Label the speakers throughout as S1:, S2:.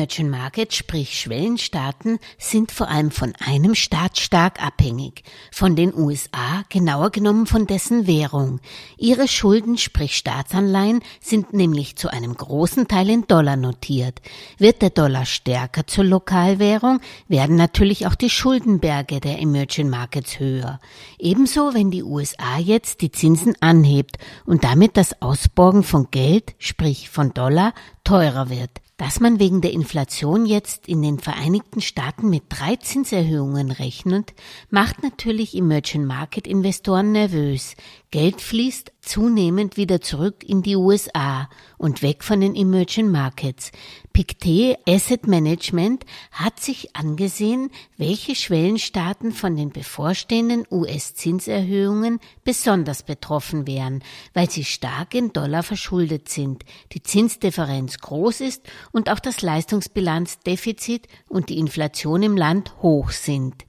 S1: Emerging Markets, sprich Schwellenstaaten, sind vor allem von einem Staat stark abhängig, von den USA, genauer genommen von dessen Währung. Ihre Schulden, sprich Staatsanleihen, sind nämlich zu einem großen Teil in Dollar notiert. Wird der Dollar stärker zur Lokalwährung, werden natürlich auch die Schuldenberge der Emerging Markets höher. Ebenso, wenn die USA jetzt die Zinsen anhebt und damit das Ausborgen von Geld, sprich von Dollar, teurer wird. Dass man wegen der Inflation jetzt in den Vereinigten Staaten mit drei Zinserhöhungen rechnet, macht natürlich Emerging Market Investoren nervös. Geld fließt zunehmend wieder zurück in die USA und weg von den Emerging Markets. Pictet Asset Management hat sich angesehen, welche Schwellenstaaten von den bevorstehenden US-Zinserhöhungen besonders betroffen wären, weil sie stark in Dollar verschuldet sind, die Zinsdifferenz groß ist und auch das Leistungsbilanzdefizit und die Inflation im Land hoch sind.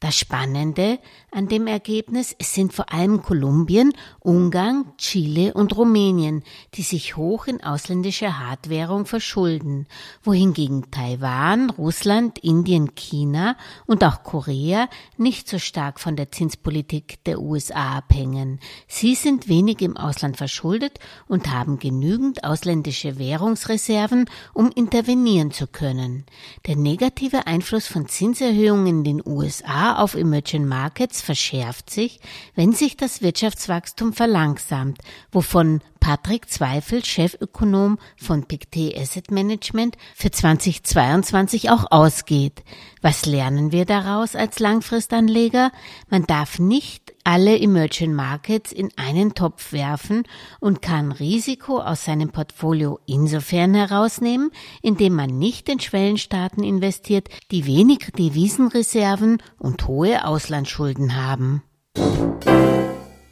S1: Das Spannende an dem Ergebnis, es sind vor allem Kolumbien, Ungarn, Chile und Rumänien, die sich hoch in ausländischer Hardwährung verschulden, wohingegen Taiwan, Russland, Indien, China und auch Korea nicht so stark von der Zinspolitik der USA abhängen. Sie sind wenig im Ausland verschuldet und haben genügend ausländische Währungsreserven, um intervenieren zu können. Der negative Einfluss von Zinserhöhungen in den USA auf Emerging Markets verschärft sich, wenn sich das Wirtschaftswachstum verlangsamt, wovon Patrick Zweifel, Chefökonom von Pictet Asset Management, für 2022 auch ausgeht. Was lernen wir daraus als Langfristanleger? Man darf nicht alle Emerging Markets in einen Topf werfen und kann Risiko aus seinem Portfolio insofern herausnehmen, indem man nicht in Schwellenstaaten investiert, die wenig Devisenreserven und hohe Auslandsschulden haben.